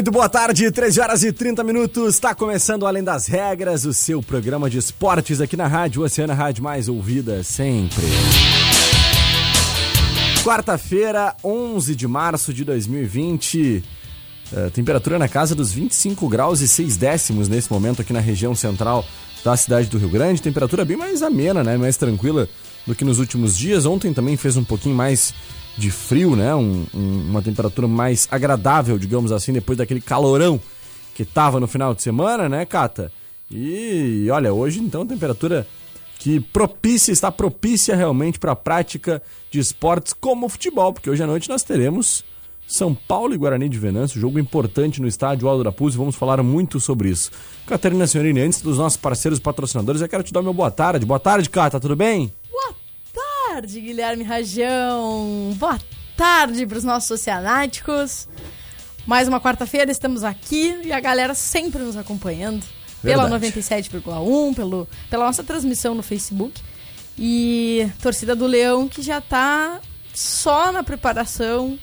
Muito boa tarde, 13 horas e 30 minutos. Está começando Além das Regras, o seu programa de esportes aqui na Rádio Oceana, Rádio mais ouvida sempre. Quarta-feira, 11 de março de 2020. Uh, temperatura na casa dos 25 graus e 6 décimos nesse momento aqui na região central da cidade do Rio Grande. Temperatura bem mais amena, né? Mais tranquila do que nos últimos dias. Ontem também fez um pouquinho mais de frio, né? Um, um, uma temperatura mais agradável, digamos assim, depois daquele calorão que tava no final de semana, né, Cata? E olha, hoje então temperatura que propícia, está propícia realmente para a prática de esportes como o futebol, porque hoje à noite nós teremos São Paulo e Guarani de Venâncio, jogo importante no estádio Aldo da Puz, e vamos falar muito sobre isso. Catarina Senhorini, antes dos nossos parceiros patrocinadores, eu quero te dar meu boa tarde. Boa tarde, Cata, tudo bem? Boa tarde, Guilherme Rajão. Boa tarde para os nossos oceanáticos. Mais uma quarta-feira, estamos aqui e a galera sempre nos acompanhando. Pela Verdade. 97,1, pelo, pela nossa transmissão no Facebook. E torcida do Leão que já tá só na preparação,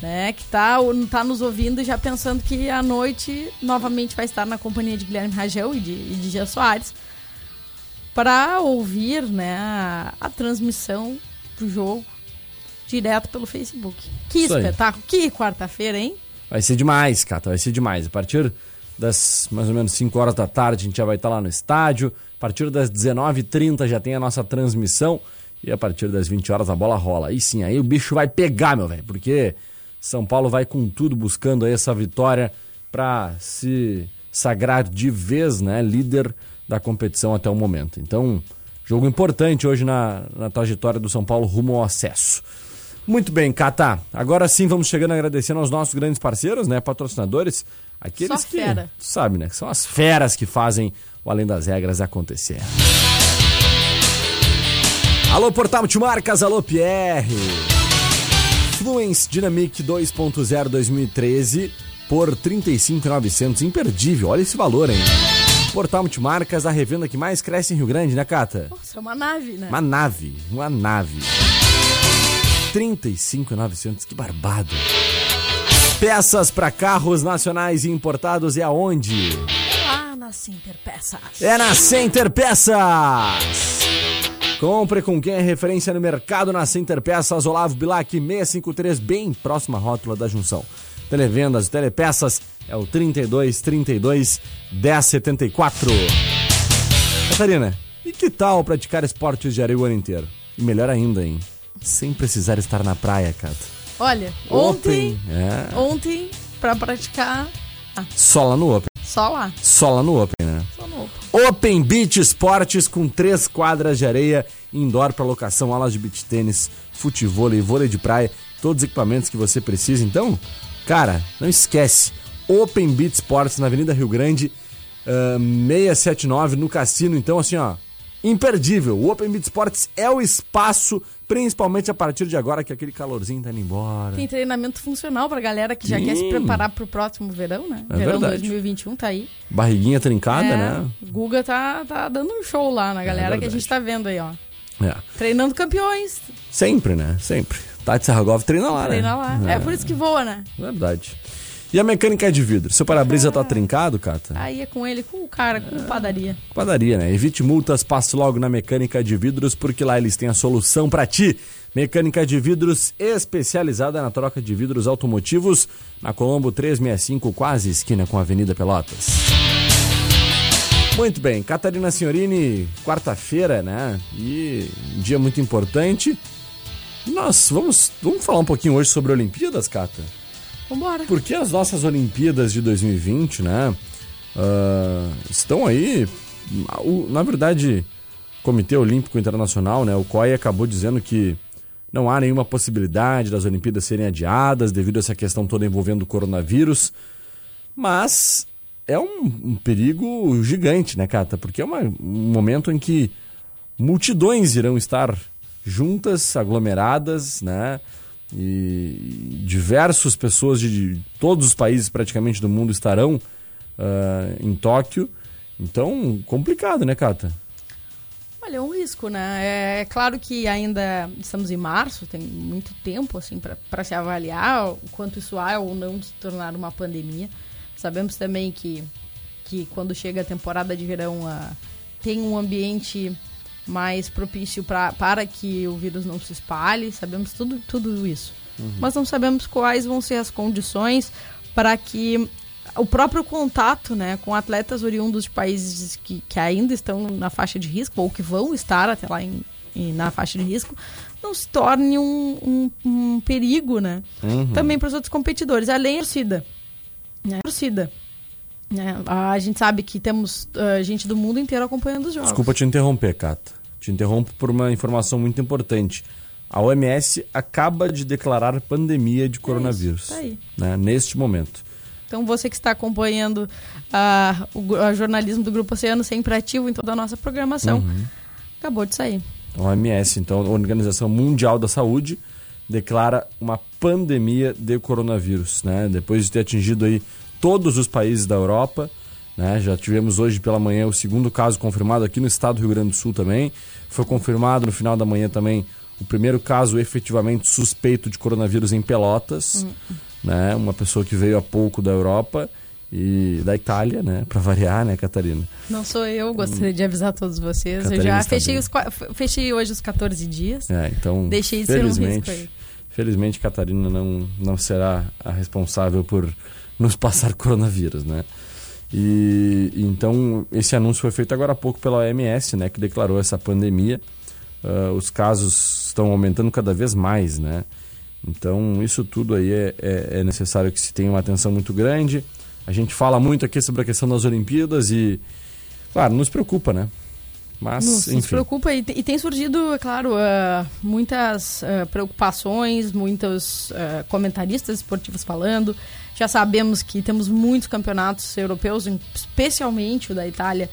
né? Que tá, tá nos ouvindo e já pensando que à noite novamente vai estar na companhia de Guilherme Rajão e de, e de Gia Soares para ouvir né, a, a transmissão do jogo direto pelo Facebook. Que Isso aí. espetáculo, que quarta-feira, hein? Vai ser demais, Cata, vai ser demais. A partir das mais ou menos 5 horas da tarde a gente já vai estar lá no estádio. A partir das 19h30 já tem a nossa transmissão. E a partir das 20 horas a bola rola. Aí sim, aí o bicho vai pegar, meu velho. Porque São Paulo vai com tudo buscando aí essa vitória para se sagrar de vez, né? Líder da competição até o momento. Então, jogo importante hoje na, na trajetória do São Paulo rumo ao acesso. Muito bem, Cata. Agora sim vamos chegando agradecendo aos nossos grandes parceiros, né? Patrocinadores. Aqueles Só que. sabe, né? Que são as feras que fazem o Além das Regras acontecer. Alô, Portal Multimarcas, alô, Pierre. Fluence Dynamic 2.0 2013 por 35,900. Imperdível, olha esse valor, hein? Portal Multimarcas, a revenda que mais cresce em Rio Grande, né, Cata? Nossa, é uma nave, né? Uma nave, uma nave. 35,900, que barbado. Peças para carros nacionais e importados é aonde? Lá na Center Peças. É na Center Peças. Compre com quem é referência no mercado na Center Peças Olavo Bilac 653, bem próxima à rótula da junção. Televendas e telepeças é o 32 32 1074. Catarina, e que tal praticar esportes de areia o ano inteiro? E melhor ainda, hein? Sem precisar estar na praia, Cata. Olha, ontem, É. ontem, pra praticar, Só lá no Open. só lá. Só lá no Open, né? Open. Beach Esportes com três quadras de areia, indoor para locação, aulas de beach tênis, futevôlei, vôlei de praia, todos os equipamentos que você precisa. Então, cara, não esquece. Open Beach Esportes na Avenida Rio Grande, ah, 679 no Cassino. Então, assim, ó, imperdível. O Open Beach Esportes é o espaço, principalmente a partir de agora que aquele calorzinho tá indo embora. Tem treinamento funcional pra galera que já Sim. quer se preparar pro próximo verão, né? É verão verdade. 2021 tá aí. Barriguinha trincada, É, né? Guga tá, tá dando um show lá na galera que a gente tá vendo aí, ó. É. Treinando campeões. Sempre, né? Sempre. Tati Sarragov treina lá, Treina né? lá. É. por isso que voa, né? Verdade. E a mecânica é de vidro? Seu para-brisa tá trincado, Cata? Aí é com ele, com o cara, com padaria. Padaria, né? Evite multas, passe logo na Mecânica de Vidros, porque lá eles têm a solução pra ti. Mecânica de Vidros especializada na troca de vidros automotivos, na Colombo 365, quase esquina com a Avenida Pelotas. Muito bem, Catarina Signorini, quarta-feira, né? E um dia muito importante. Nós vamos, vamos falar um pouquinho hoje sobre Olimpíadas, Cata? Vambora. Porque as nossas Olimpíadas de 2020, né? Uh, estão aí. Na verdade, o Comitê Olímpico Internacional, né? O COI acabou dizendo que não há nenhuma possibilidade das Olimpíadas serem adiadas devido a essa questão toda envolvendo o coronavírus. Mas é um, um perigo gigante, né, Cata? Porque é uma, um momento em que multidões irão estar juntas, aglomeradas, né? E diversas pessoas de, de todos os países praticamente do mundo estarão uh, em Tóquio. Então, complicado, né, Cata? Olha, é um risco, né? É, é claro que ainda estamos em março, tem muito tempo assim para se avaliar o quanto isso há ou não se tornar uma pandemia. Sabemos também que, que quando chega a temporada de verão uh, tem um ambiente mais propício pra, para que o vírus não se espalhe. Sabemos tudo, tudo isso. Uhum. Mas não sabemos quais vão ser as condições para que o próprio contato né, com atletas oriundos de países que, que ainda estão na faixa de risco, ou que vão estar até lá em, em na faixa de risco, não se torne um, um, um perigo né? Uhum. também para os outros competidores, além da torcida. Né? Torcida. Né? A gente sabe que temos uh, gente do mundo inteiro acompanhando os jogos. Desculpa te interromper, Cata. Te interrompo por uma informação muito importante. A OMS acaba de declarar pandemia de coronavírus. É isso, tá né, neste momento. Então você que está acompanhando uh, o, o, jornalismo do Grupo Oceano sempre ativo em toda a nossa programação, uhum. acabou de sair. A OMS, então, a Organização Mundial da Saúde, declara uma pandemia de coronavírus, né? Depois de ter atingido aí todos os países da Europa, né? Já tivemos hoje pela manhã o segundo caso confirmado aqui no estado do Rio Grande do Sul também. Foi confirmado no final da manhã também o primeiro caso efetivamente suspeito de coronavírus em Pelotas, uhum. né? Uma pessoa que veio há pouco da Europa e da Itália, né? Para variar, né, Catarina? Não sou eu, gostaria de avisar todos vocês. Catarina eu já fechei, os, fechei hoje os 14 dias. É, então, deixei de ser um risco aí. Felizmente, Catarina não, não será a responsável por nos passar coronavírus, né? E então esse anúncio foi feito agora há pouco pela OMS, né, que declarou essa pandemia. Uh, os casos estão aumentando cada vez mais, né? Então isso tudo aí é, é, é, necessário que se tenha uma atenção muito grande. A gente fala muito aqui sobre a questão das Olimpíadas e, claro, nos preocupa, né? Mas, nos, enfim. Nos preocupa e, e, tem surgido, é claro, uh, muitas uh, preocupações, muitos uh, comentaristas esportivos falando. Já sabemos que temos muitos campeonatos europeus, especialmente o da Itália,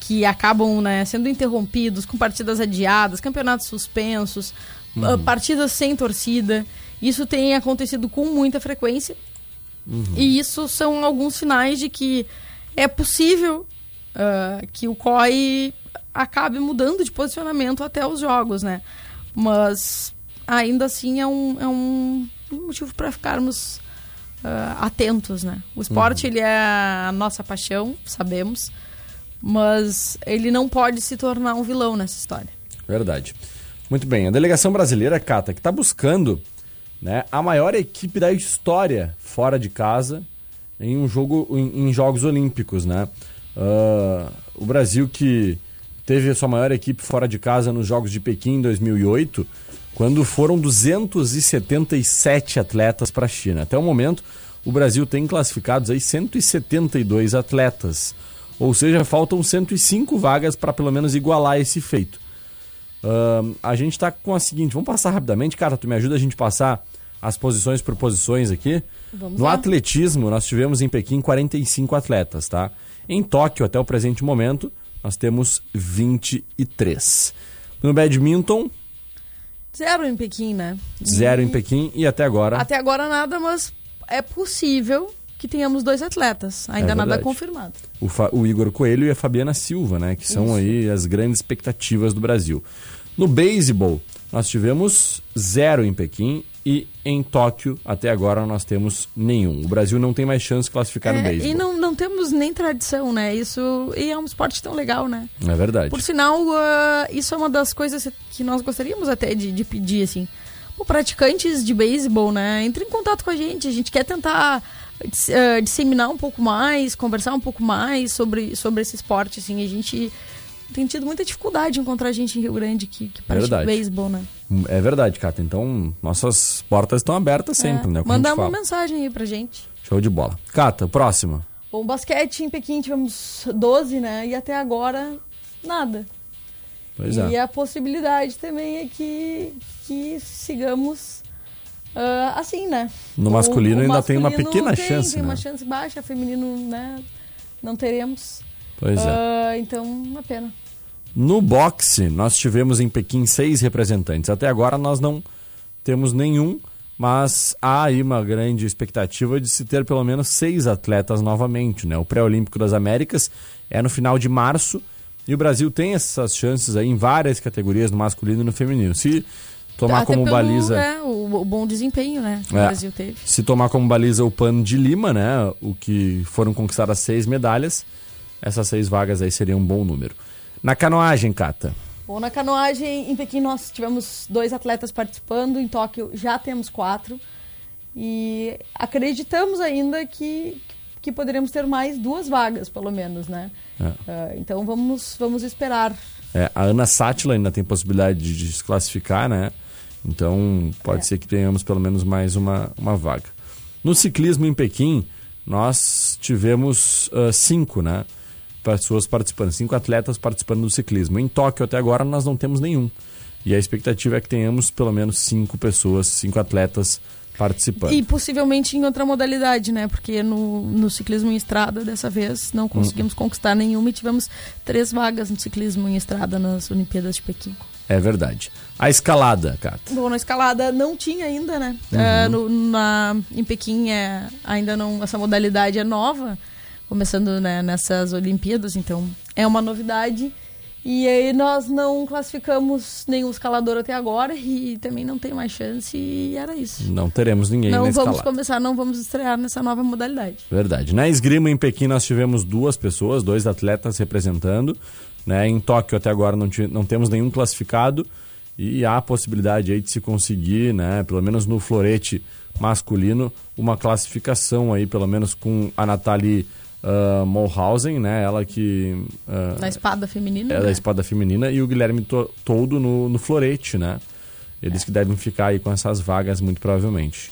que acabam né, sendo interrompidos com partidas adiadas, campeonatos suspensos, uhum. partidas sem torcida. Isso tem acontecido com muita frequência. Uhum. E isso são alguns sinais de que é possível que o COI acabe mudando de posicionamento até os jogos, né? Mas ainda assim é um, é um motivo para ficarmos uh, atentos, né? O esporte uhum. ele é a nossa paixão, sabemos, mas ele não pode se tornar um vilão nessa história. Verdade. Muito bem, a delegação brasileira, Cata, que está buscando né, a maior equipe da história fora de casa em um jogo em, em Jogos Olímpicos, né? Uh, o Brasil que teve a sua maior equipe fora de casa nos Jogos de Pequim em 2008, quando foram 277 atletas para a China. Até o momento, o Brasil tem classificados aí 172 atletas, ou seja, faltam 105 vagas para pelo menos igualar esse feito. Uh, a gente está com a seguinte, vamos passar rapidamente, cara, tu me ajuda a gente passar as posições por posições aqui. Vamos no lá. atletismo, nós tivemos em Pequim 45 atletas, tá? Em Tóquio, até o presente momento, nós temos 23. No badminton. Zero em Pequim, né? Zero e... em Pequim e até agora. Até agora nada, mas é possível que tenhamos dois atletas. Ainda é nada confirmado. O, o, Igor Coelho e a Fabiana Silva, né? Que são Isso. aí as grandes expectativas do Brasil. No beisebol, nós tivemos zero em Pequim e em Tóquio, até agora, nós temos nenhum. O Brasil não tem mais chance de classificar é, no beisebol. E não, não temos nem tradição, né? Isso e é um esporte tão legal, né? É verdade. Por sinal, uh, isso é uma das coisas que nós gostaríamos até de, de pedir, assim. Pô, praticantes de beisebol, né? Entre em contato com a gente. A gente quer tentar uh, disseminar um pouco mais, conversar um pouco mais sobre, sobre esse esporte, assim, a gente tem tido muita dificuldade de encontrar gente em Rio Grande que, que pratica beisebol, né? É verdade, Cata. Então, nossas portas estão abertas sempre, é. né? Manda uma mensagem aí pra gente. Show de bola. Cata, próxima. Bom, basquete em Pequim tivemos 12, né? E até agora, nada. Pois e é. E a possibilidade também é que, que sigamos uh, assim, né? No masculino o, o ainda tem uma pequena tem, chance, tem né? uma chance baixa, feminino, né? Não teremos. Pois é. Uh, então, uma pena. No boxe, nós tivemos em Pequim seis representantes. Até agora nós não temos nenhum, mas há aí uma grande expectativa de se ter pelo menos seis atletas novamente. Né? O Pré-Olímpico das Américas é no final de março e o Brasil tem essas chances aí em várias categorias, no masculino e no feminino. Se tomar Até como pelo, baliza. É, o, o, bom desempenho, né? Que É. o Brasil teve. Se tomar como baliza o pano de Lima, né? O que foram conquistadas seis medalhas, essas seis vagas aí seriam um bom número. Na canoagem, Cata. Bom, na canoagem, em Pequim nós tivemos dois atletas participando, em Tóquio já temos quatro. E acreditamos ainda que, que poderemos ter mais duas vagas, pelo menos, né? É. Uh, então vamos, vamos esperar. É, a Ana Sátila ainda tem possibilidade de, de se classificar, né? Então pode É. ser que tenhamos pelo menos mais uma, uma vaga. No ciclismo em Pequim, nós tivemos ah, cinco, né? Pessoas participando, cinco atletas participando do ciclismo. Em Tóquio até agora nós não temos nenhum. E a expectativa é que tenhamos pelo menos cinco pessoas, cinco atletas participando. E possivelmente em outra modalidade, né? Porque no, no ciclismo em estrada, dessa vez, não conseguimos conquistar nenhuma e tivemos três vagas no ciclismo em estrada nas Olimpíadas de Pequim. É verdade. A escalada, Cata. Bom, na escalada não tinha ainda, né? Uhum. É, no- na, em Pequim é, ainda não. Essa modalidade é nova, começando né, nessas Olimpíadas, então é uma novidade. E aí nós não classificamos nenhum escalador até agora e também não tem mais chance e era isso. Não teremos ninguém não vamos escalada. começar, não vamos estrear nessa nova modalidade. Verdade. Na esgrima em Pequim nós tivemos duas pessoas, dois atletas representando. Né? Em Tóquio até agora não, não temos nenhum classificado e há a possibilidade aí de se conseguir, né, pelo menos no florete masculino, uma classificação aí, pelo menos com a Nathalie uh, Mulhausen, né? Ela que Na espada feminina. é da né? espada feminina e o Guilherme To- Toldo no, no florete, né? Eles que devem ficar aí com essas vagas muito provavelmente.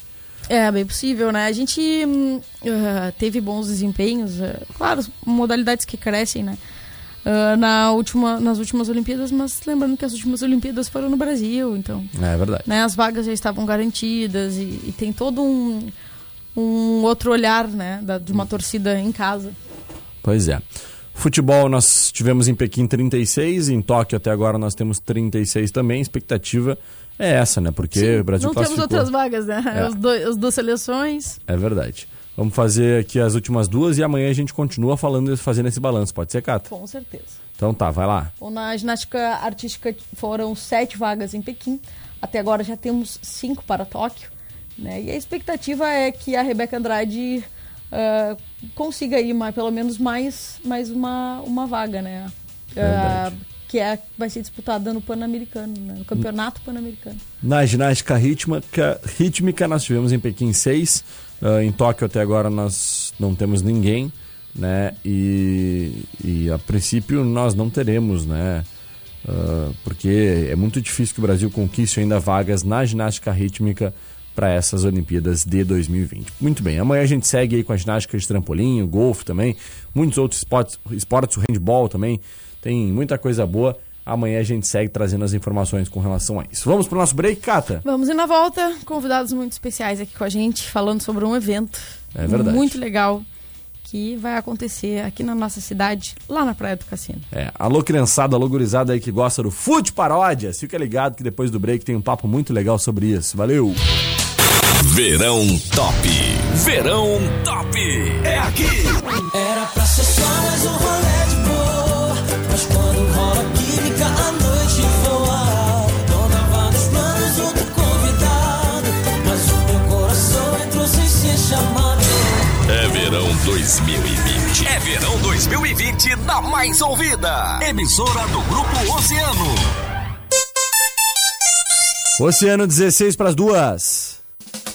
É, bem possível, né? A gente ah, teve bons desempenhos, ah, claro, modalidades que crescem, né? Ah, na última, nas últimas Olimpíadas, mas lembrando que as últimas Olimpíadas foram no Brasil, então É verdade. né, as vagas já estavam garantidas e, e tem todo um, um outro olhar né, da- de uma torcida em casa. Pois é. Futebol nós tivemos em Pequim 36, em Tóquio até agora nós temos 36 também. A expectativa é essa, né? Porque Sim, o Brasil não temos outras vagas, né? É. Os dois- as duas seleções. É verdade. Vamos fazer aqui as últimas duas e amanhã a gente continua falando, fazendo esse balanço. Pode ser, Cata? Com certeza. Então tá, vai lá. Bom, na ginástica artística foram sete vagas em Pequim. Até agora já temos cinco para Tóquio. Né? E a expectativa é que a Rebeca Andrade ah, consiga aí mais, pelo menos mais, mais uma, uma vaga, né? Ah, Verdade. que é, vai ser disputada no Pan-Americano, né? no Campeonato Pan-Americano. Na ginástica rítmica, rítmica nós tivemos em Pequim 6. em Tóquio até agora nós não temos ninguém, né? E, e a princípio nós não teremos, né? Ah, porque é muito difícil que o Brasil conquiste ainda vagas na ginástica rítmica para essas Olimpíadas de 2020. Muito bem, amanhã a gente segue aí com a ginástica de trampolim, o golfe também, muitos outros esportes, esportes, o handball também, tem muita coisa boa. Amanhã a gente segue trazendo as informações com relação a isso. Vamos pro nosso break, Cata? Vamos ir na volta, convidados muito especiais aqui com a gente, falando sobre um evento É verdade. muito legal que vai acontecer aqui na nossa cidade, lá na Praia do Cassino. É, alô criançada, alô gurizada aí que gosta do Fute Paródias. Fica ligado que depois do break tem um papo muito legal sobre isso. Valeu! Verão Top. Verão Top. É aqui. Era pra ser só 2020. É verão 2020 da mais ouvida. Emissora do Grupo Oceano. Oceano 16 para as duas.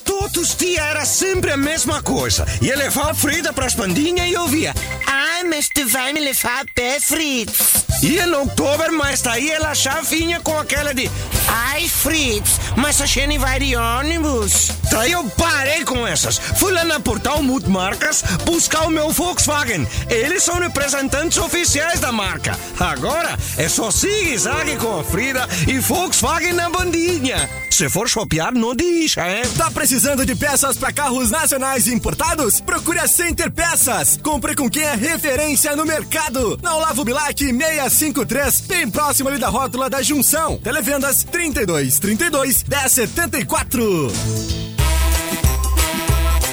Tudo outros dias era sempre a mesma coisa. Ia levar a Frida pras bandinhas e eu via. Ai, mas tu vai me levar a pé, Fritz. Ia no outubro, mas daí ela já vinha com aquela de Ai, Fritz, mas a gente vai de ônibus. Daí eu parei com essas. Fui lá na Portal Multimarcas buscar o meu Volkswagen. Eles são representantes oficiais da marca. Agora é só zigue-zague com a Frida e Volkswagen na bandinha. Se for shopear, não deixa, hein? Tá precisando de peças para carros nacionais e importados? Procure a Center Peças. Compre com quem é referência no mercado. Na Olavo Bilac 653, bem próximo ali da rótula da Junção. Televendas 32 32 1074.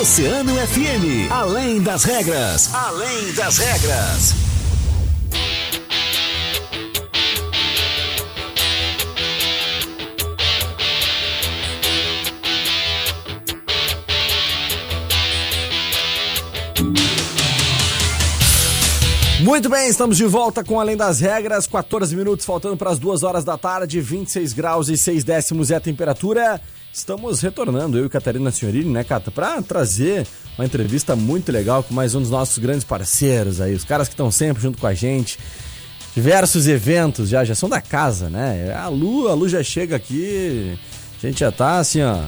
Oceano FM, além das regras, além das regras. Muito bem, estamos de volta com Além das Regras, 14 minutos faltando para as 2 horas da tarde, 26 graus e 6 décimos é a temperatura. Estamos retornando, eu e Catarina Senhorini, né, Cata, para trazer uma entrevista muito legal com mais um dos nossos grandes parceiros aí, os caras que estão sempre junto com a gente. Diversos eventos já, já são da casa, né? A Lu, a Lu já chega aqui, a gente já tá assim, ó.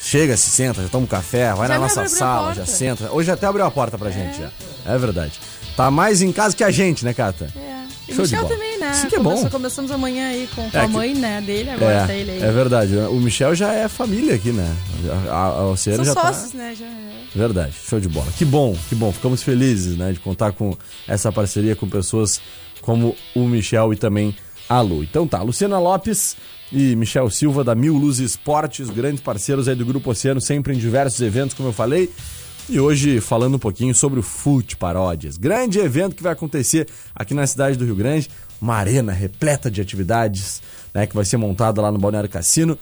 Chega, se senta, já toma um café, vai Já na nossa sala, já senta. Hoje até abriu a porta pra gente já. É verdade. Tá mais em casa que a gente, né, Cata? É. E Show Michel também, né? Isso que é bom. Começou- Começamos amanhã aí com, com É a que- mãe, né, dele, agora tá ele aí. É, é verdade. O Michel já é família aqui, né? A, a, a Oceano São já sócios, tá... né? Já é. Verdade, show de bola. Que bom, que bom. Ficamos felizes, né, de contar com essa parceria com pessoas como o Michel e também a Lu. Então tá, Luciana Lopes e Michel Silva da Mil Luz Esportes, grandes parceiros aí do Grupo Oceano, sempre em diversos eventos, como eu falei. E hoje falando um pouquinho sobre o Fute Paródias. Grande evento que vai acontecer aqui na cidade do Rio Grande. Uma arena repleta de atividades, né? Que vai ser montada lá no Balneário Cassino.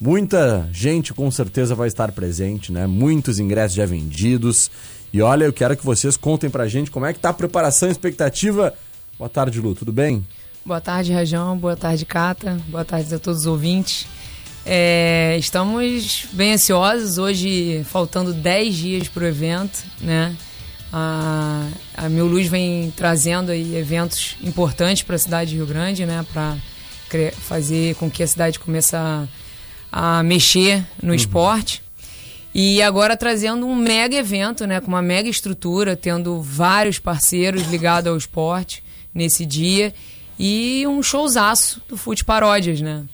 Muita gente com certeza vai estar presente, né? Muitos ingressos já vendidos. E olha, eu quero que vocês contem pra gente como é que tá a preparação e expectativa. Boa tarde, Lu, tudo bem? Boa tarde, Rajão. Boa tarde, Cata. Boa tarde a todos os ouvintes. É, estamos bem ansiosos. Hoje, faltando 10 dias para o evento, né? A, a Mil Luz vem trazendo aí eventos importantes para a cidade de Rio Grande, né? Para fazer com que a cidade comece a, a mexer no esporte. E agora trazendo um mega evento, né, com uma mega estrutura, tendo vários parceiros ligados ao esporte nesse dia e um showzaço do Fute Paródias, né?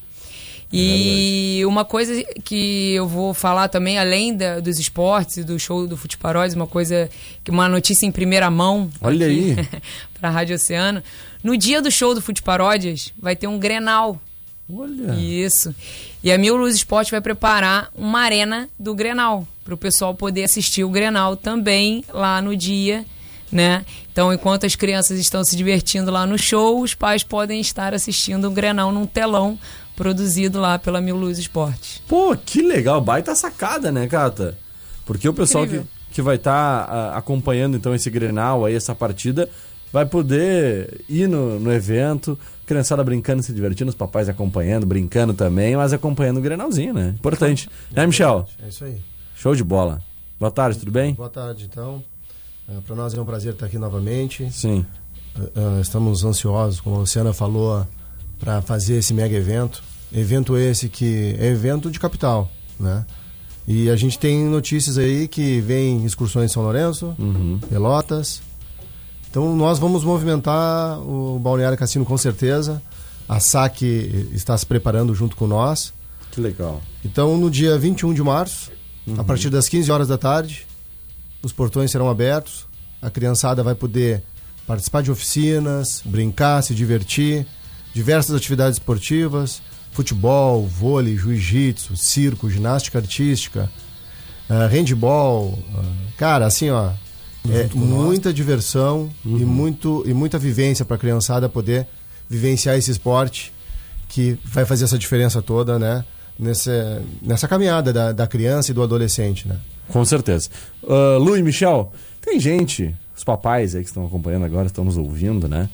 E uma coisa que eu vou falar também, além da- dos esportes do show do Fute Paródias, uma coisa, que uma notícia em primeira mão Olha aí. para a Rádio Oceano. No dia do show do Fute Paródias, vai ter um Grenal. Olha. Isso. E a Mil Luz Esporte vai preparar uma arena do Grenal, para o pessoal poder assistir o Grenal também lá no dia, né? Então, enquanto as crianças estão se divertindo lá no show, os pais podem estar assistindo o Grenal num telão produzido lá pela Mil Luz Esporte. Pô, que legal, baita sacada, né, Cata? Porque o pessoal que, Incrível. que vai estar acompanhando então esse Grenal aí, essa partida, vai poder ir no, no evento, criançada brincando, se divertindo, os papais acompanhando, brincando também, mas acompanhando o Grenalzinho, né? Importante. Né, Michel? É isso aí. Show de bola. Boa tarde, tudo bem? Boa tarde, então. Para nós é um prazer estar aqui novamente. Sim. ah, estamos ansiosos, como a Luciana falou, para fazer esse mega evento. Evento esse que é evento de capital, né? E a gente tem notícias aí que vem excursões em São Lourenço, Pelotas. Então nós vamos movimentar o Balneário Cassino com certeza. A SAC está se preparando junto com nós. Que legal. Então, no dia 21 de março, a partir das 15 horas da tarde, os portões serão abertos. A criançada vai poder participar de oficinas, brincar, se divertir, diversas atividades esportivas, futebol, vôlei, jiu-jitsu, circo, ginástica artística, ah, handball. ah, cara, assim, ó, é muita diversão e, muito, e muita vivência para a criançada poder vivenciar esse esporte que vai fazer essa diferença toda, né? Nessa, nessa caminhada da, da criança e do adolescente, né? Com certeza. Uh, Lu e Michel, tem gente, os papais aí que estão acompanhando agora, estão nos ouvindo, né?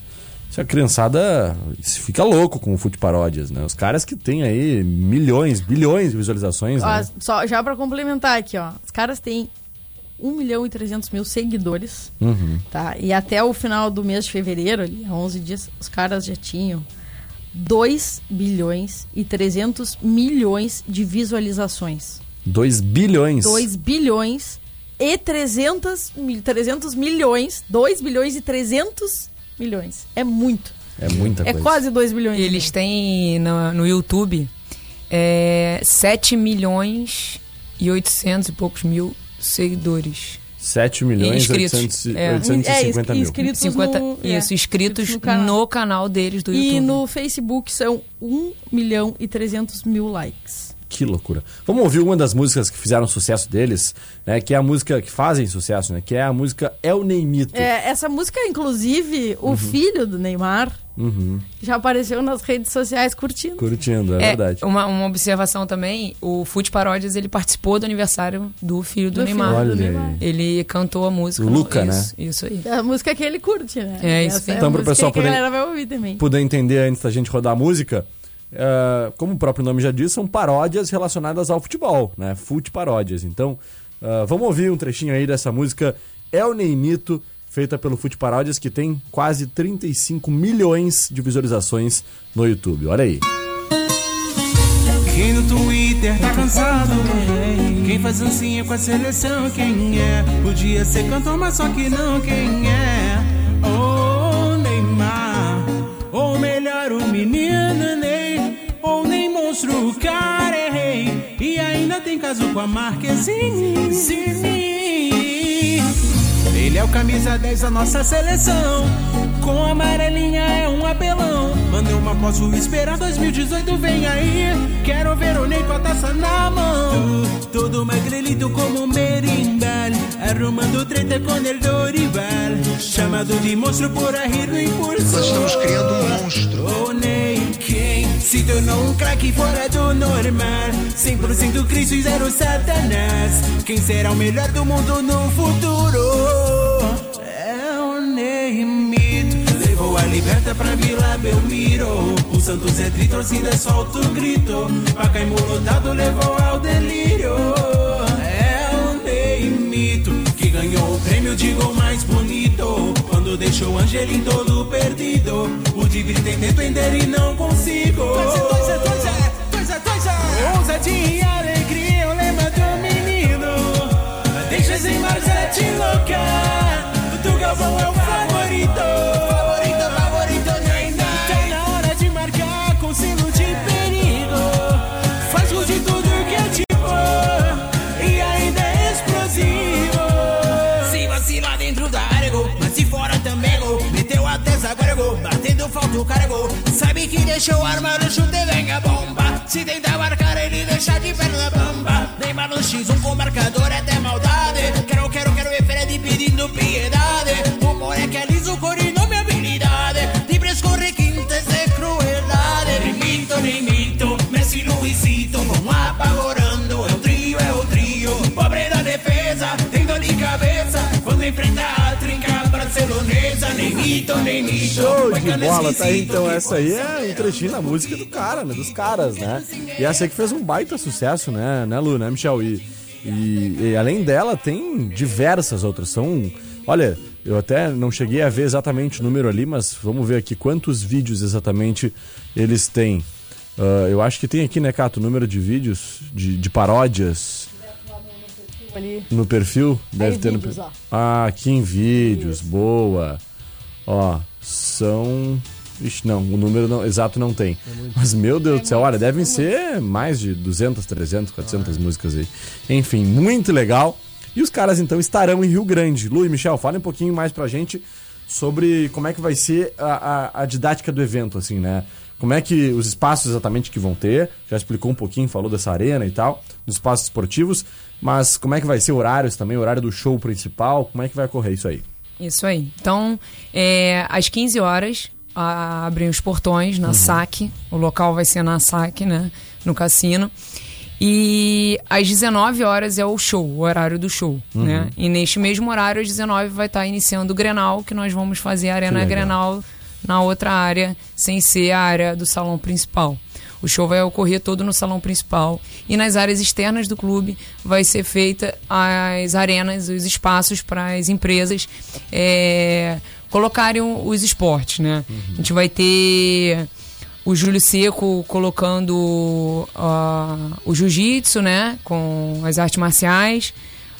Se a criançada fica louco com o Fute Paródias, né? Os caras que têm aí milhões, bilhões de visualizações, Ó, né? só, já pra complementar aqui, ó. Os caras têm 1 milhão e 300 mil seguidores, Uhum. tá? E até o final do mês de fevereiro, ali, há 11 dias, os caras já tinham 2 bilhões e 300 milhões de visualizações. 2 bilhões. 2 bilhões e 300, mil- 300 milhões. 2 bilhões e 300 milhões. É muito. É muita É coisa. quase 2 bilhões. Eles têm no, no YouTube é, 7 milhões e 800 e poucos mil seguidores. 7 milhões e Inscritos. 800 e- É. 850 É, mil. inscritos 50, no, é, isso, inscritos no canal. no canal deles do YouTube. E no Facebook são 1 milhão e 300 mil likes. Que loucura. Vamos ouvir uma das músicas que fizeram sucesso deles, né? Que é a música que fazem sucesso, né? Que é a música El Neymito. É, essa música, inclusive, Uhum. o filho do Neymar já apareceu nas redes sociais curtindo. Curtindo, é, É, verdade. Uma, uma observação também, o Fute Paródias, ele participou do aniversário do filho do, Do Neymar. filho do Neymar. Ele cantou a música. O Luca, isso, Isso aí. É a música que ele curte, né? É, isso Essa aí. a Então, pro música pessoal que poder- a galera vai ouvir também. Poder entender antes da gente rodar a música, é, como o próprio nome já diz, são paródias relacionadas ao futebol, né? Fute paródias. Então, é, vamos ouvir um trechinho aí dessa música El Neymito, feita pelo Fute Paródias, que tem quase 35 milhões de visualizações no YouTube. Olha aí. Quem no Twitter tá cansado? Quem faz dancinha com a seleção? Quem é? Podia ser cantor, mas só que não. Quem é? Oh, Neymar. Ou melhor, o menino monstro, o cara é rei. E ainda tem caso com a Marquezine. Zini. Ele é o camisa 10 da nossa seleção. Com a amarelinha é um apelão. Mandei uma posso esperar 2018 vem aí. Quero ver o Ney com a taça na mão. Todo magrelito como um berimbau. Arrumando treta com el Dorival. Chamado de monstro por rir do impulso. Nós estamos criando um monstro. Oh, Ney, quem se tornou um craque fora do normal? 100% Cristo e zero Satanás. Quem será o melhor do mundo no futuro? É o Ney Mito. Levou a liberta pra Vila Belmiro. O Santos é tri, solta o grito. Pacaembu lotado levou ao delírio. Ganhou o prêmio de gol mais bonito. Quando deixou o Angelim todo perdido. O Tigre tentei entender e não consigo. Dois é, dois é, dois é, dois é, dois é. Ousadia e alegria, eu lembro do menino. Deixa sem mais é te loucar. O do Galvão é o. Favorito, É. Sabe que deixou armar o chute, vem a bomba. Se tentar marcar, ele deixa de perna bamba. Neymar no X1 com marcador, é até maldade. Quero, quero, quero ver Fred pedindo piedade. O moleque é liso, cor e nome habilidade. De frescor, requintes de crueldade. Nem minto. Messi, Luisito, vão apavorando. É o trio, é o trio. Pobre da defesa, tem dor de cabeça. Quando enfrenta a trinca barcelonesa. Nem mito, nem mito. Show Vai de bola, tá aí então essa aí é um trechinho da música do cara, né? Dos caras, né? E essa aí que fez um baita sucesso, né, né, Lu, né, Michel? E, E, e além dela, tem diversas outras. São. Olha, eu até não cheguei a ver exatamente o número ali, mas vamos ver aqui quantos vídeos exatamente eles têm. Ah, eu acho que tem aqui, né, Cato, o número de vídeos, de, de paródias Ali. no perfil. Deve ter vídeos, no ó. Ah, aqui em vídeos, boa. Ó, são. Ixi, não, o número não- exato não tem. Mas, meu Deus do céu, olha, devem ser mais de 200, 300, 400 músicas aí. Enfim, muito legal. E os caras, então, estarão em Rio Grande. Lu e Michel, fale um pouquinho mais pra gente sobre como é que vai ser a, a, a didática do evento, assim, né? Como é que os espaços exatamente que vão ter, já explicou um pouquinho, falou dessa arena e tal, dos espaços esportivos, mas como é que vai ser horários também, horário do show principal, como é que vai ocorrer isso aí? Isso aí. Então, é, às 15 horas, abrem os portões na SAC. O local vai ser na SAC, né? No cassino. E às 19 horas é o show, o horário do show, Uhum. né? E neste mesmo horário, às 19, vai estar iniciando o Grenal, que nós vamos fazer a Arena. Grenal na outra área, sem ser a área do salão principal. O show vai ocorrer todo no salão principal e nas áreas externas do clube vai ser feita as arenas, os espaços para as empresas é, colocarem os esportes, né? A gente vai ter o Júlio Seco colocando ah, o jiu-jitsu, né? Com as artes marciais.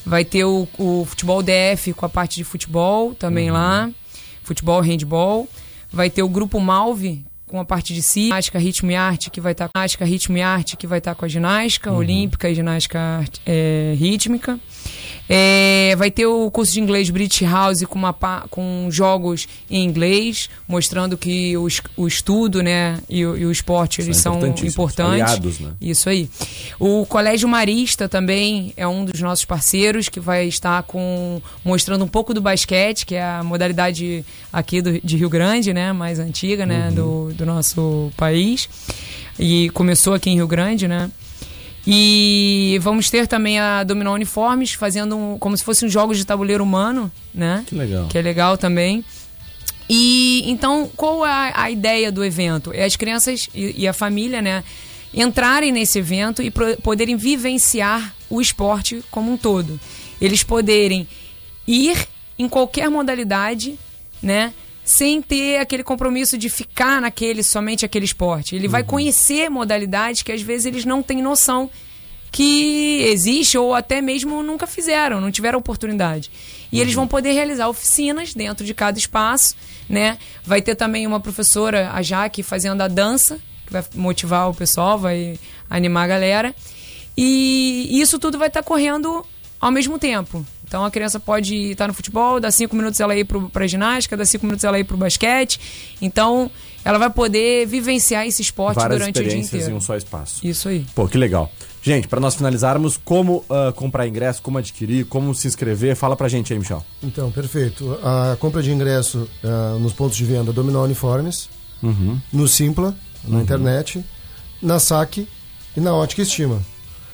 Vai ter o, o futebol DF com a parte de futebol também lá. Futebol, handball. Vai ter o grupo Malve com a parte de si, ginástica, ritmo e arte, que vai estar com ginástica, ritmo e arte, que vai estar com a ginástica olímpica e ginástica é, rítmica. É, vai ter o curso de inglês British House com, uma, com jogos em inglês, mostrando que o, o estudo né, e, o- e o esporte eles São importantes. aliados, né? Isso aí. O Colégio Marista também é um dos nossos parceiros que vai estar com mostrando um pouco do basquete, que é a modalidade aqui do, de Rio Grande, né, mais antiga, né, do, do nosso país. E começou aqui em Rio Grande, né? E vamos ter também a Dominó Uniformes fazendo um- como se fossem jogos de tabuleiro humano, né? Que legal. Que é legal também. E então, qual é a, a ideia do evento? É as crianças e, e a família, né, entrarem nesse evento e poderem vivenciar o esporte como um todo. Eles poderem ir em qualquer modalidade, né, sem ter aquele compromisso de ficar naquele somente aquele esporte. Ele vai conhecer modalidades que às vezes eles não têm noção que existe ou até mesmo nunca fizeram, não tiveram oportunidade. E eles vão poder realizar oficinas dentro de cada espaço, né? Vai ter também uma professora, a Jaque, fazendo a dança, que vai motivar o pessoal, vai animar a galera. E isso tudo vai estar correndo ao mesmo tempo. Então a criança pode estar no futebol, dá cinco minutos ela ir para a ginástica, dá cinco minutos ela ir para o basquete. Então ela vai poder vivenciar esse esporte Várias durante o dia experiências inteiro. em um só espaço. Isso aí. Pô, que legal. Gente, para nós finalizarmos, como ah, comprar ingresso, como adquirir, como se inscrever, fala pra gente aí, Michel. Então, perfeito. A compra de ingresso ah, nos pontos de venda Dominó Uniformes, Uhum. no Simpla, na internet, na SAC e na Ótica Estima.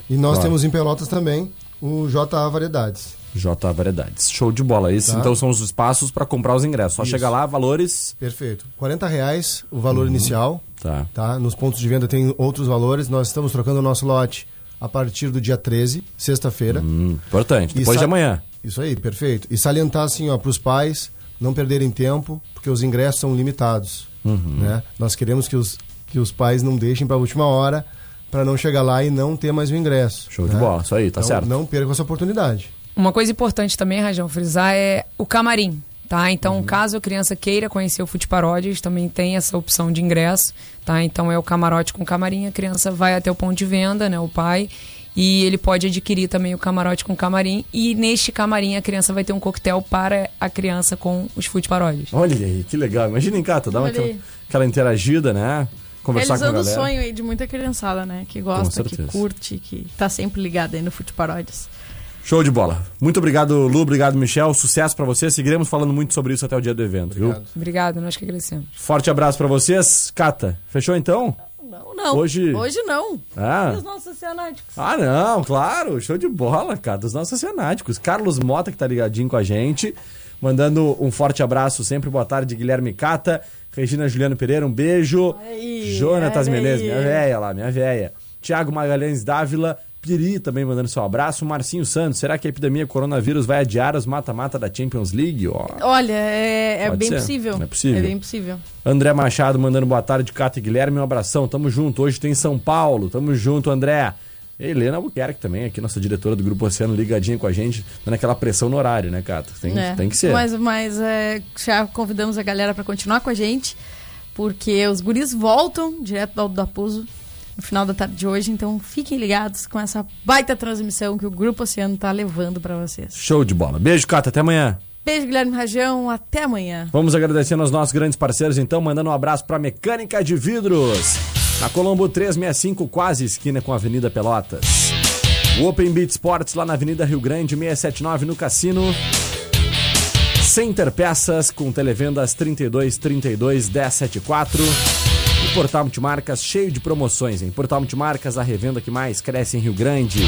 E nós Claro. temos em Pelotas também o JA Variedades. J Variedades. Show de bola. Esses Tá. então são os espaços para comprar os ingressos. Só Isso. chega lá, valores. Perfeito. 40 reais o valor inicial. Tá. Tá? Nos pontos de venda tem outros valores. Nós estamos trocando o nosso lote a partir do dia 13, sexta-feira. Hum, importante. Depois de amanhã. Isso aí, perfeito. E salientar assim, ó, para os pais não perderem tempo, porque os ingressos são limitados. Uhum. Né? Nós queremos que os, que os pais não deixem para a última hora para não chegar lá e não ter mais o ingresso. Show de né? bola. Isso aí, tá Então, certo. Não percam essa oportunidade. Uma coisa importante também, Rajão, frisar é o camarim, tá? Então, caso a criança queira conhecer o Fute Paródias, também tem essa opção de ingresso, tá? Então é o camarote com camarim, a criança vai até o ponto de venda, né, o pai, e ele pode adquirir também o camarote com camarim, e neste camarim a criança vai ter um coquetel para a criança com os Fute Paródias. Olha aí, que legal. Imagina, em Cata, dá uma aquela, aquela interagida, né? Conversar com a Realizando o galera. sonho aí de muita criançada, né? Que gosta, que curte, que tá sempre ligada aí no Fute Paródias. Show de bola. Muito obrigado, Lu. Obrigado, Michel. Sucesso pra vocês. Seguiremos falando muito sobre isso até o dia do evento, viu? Obrigado, nós que agradecemos. Forte abraço pra vocês. Cata, fechou então? Não, não. Hoje- Hoje não. Ah. E os nossos oceanáticos? Ah, não, claro. Show de bola, cara. Dos nossos fanáticos. Carlos Mota, que tá ligadinho com a gente. Mandando um forte abraço sempre. Boa tarde, Guilherme Cata. Regina Juliano Pereira, um beijo. aí, Jonatas Menezes, minha véia lá, minha véia. Tiago Magalhães Dávila. Piri também mandando seu abraço. Marcinho Santos, será que a epidemia coronavírus vai adiar os mata-mata da Champions League? Ó. Olha, é, é bem ser. possível. É possível. É bem possível. André Machado mandando boa tarde, Cata e Guilherme, um abração. Tamo junto. Hoje tem São Paulo. Tamo junto, André. E Helena Albuquerque também, aqui, nossa diretora do Grupo Oceano, ligadinha com a gente, dando aquela pressão no horário, né, Cata? Tem, É, tem que ser. Mas, mas é, já convidamos a galera para continuar com a gente, porque os guris voltam direto do Alto da Puso no final da tarde de hoje, então fiquem ligados com essa baita transmissão que o Grupo Oceano tá levando para vocês. Show de bola. Beijo, Cata. Até amanhã. Beijo, Guilherme Rajão. Até amanhã. Vamos agradecendo aos nossos grandes parceiros, então, mandando um abraço para Mecânica de Vidros. Na Colombo 365, quase esquina com a Avenida Pelotas. O Open Beat Sports lá na Avenida Rio Grande, 679 no Cassino. Center Peças com televendas 32 32 1074. Portal Multimarcas cheio de promoções, hein? Portal Multimarcas, a revenda que mais cresce em Rio Grande.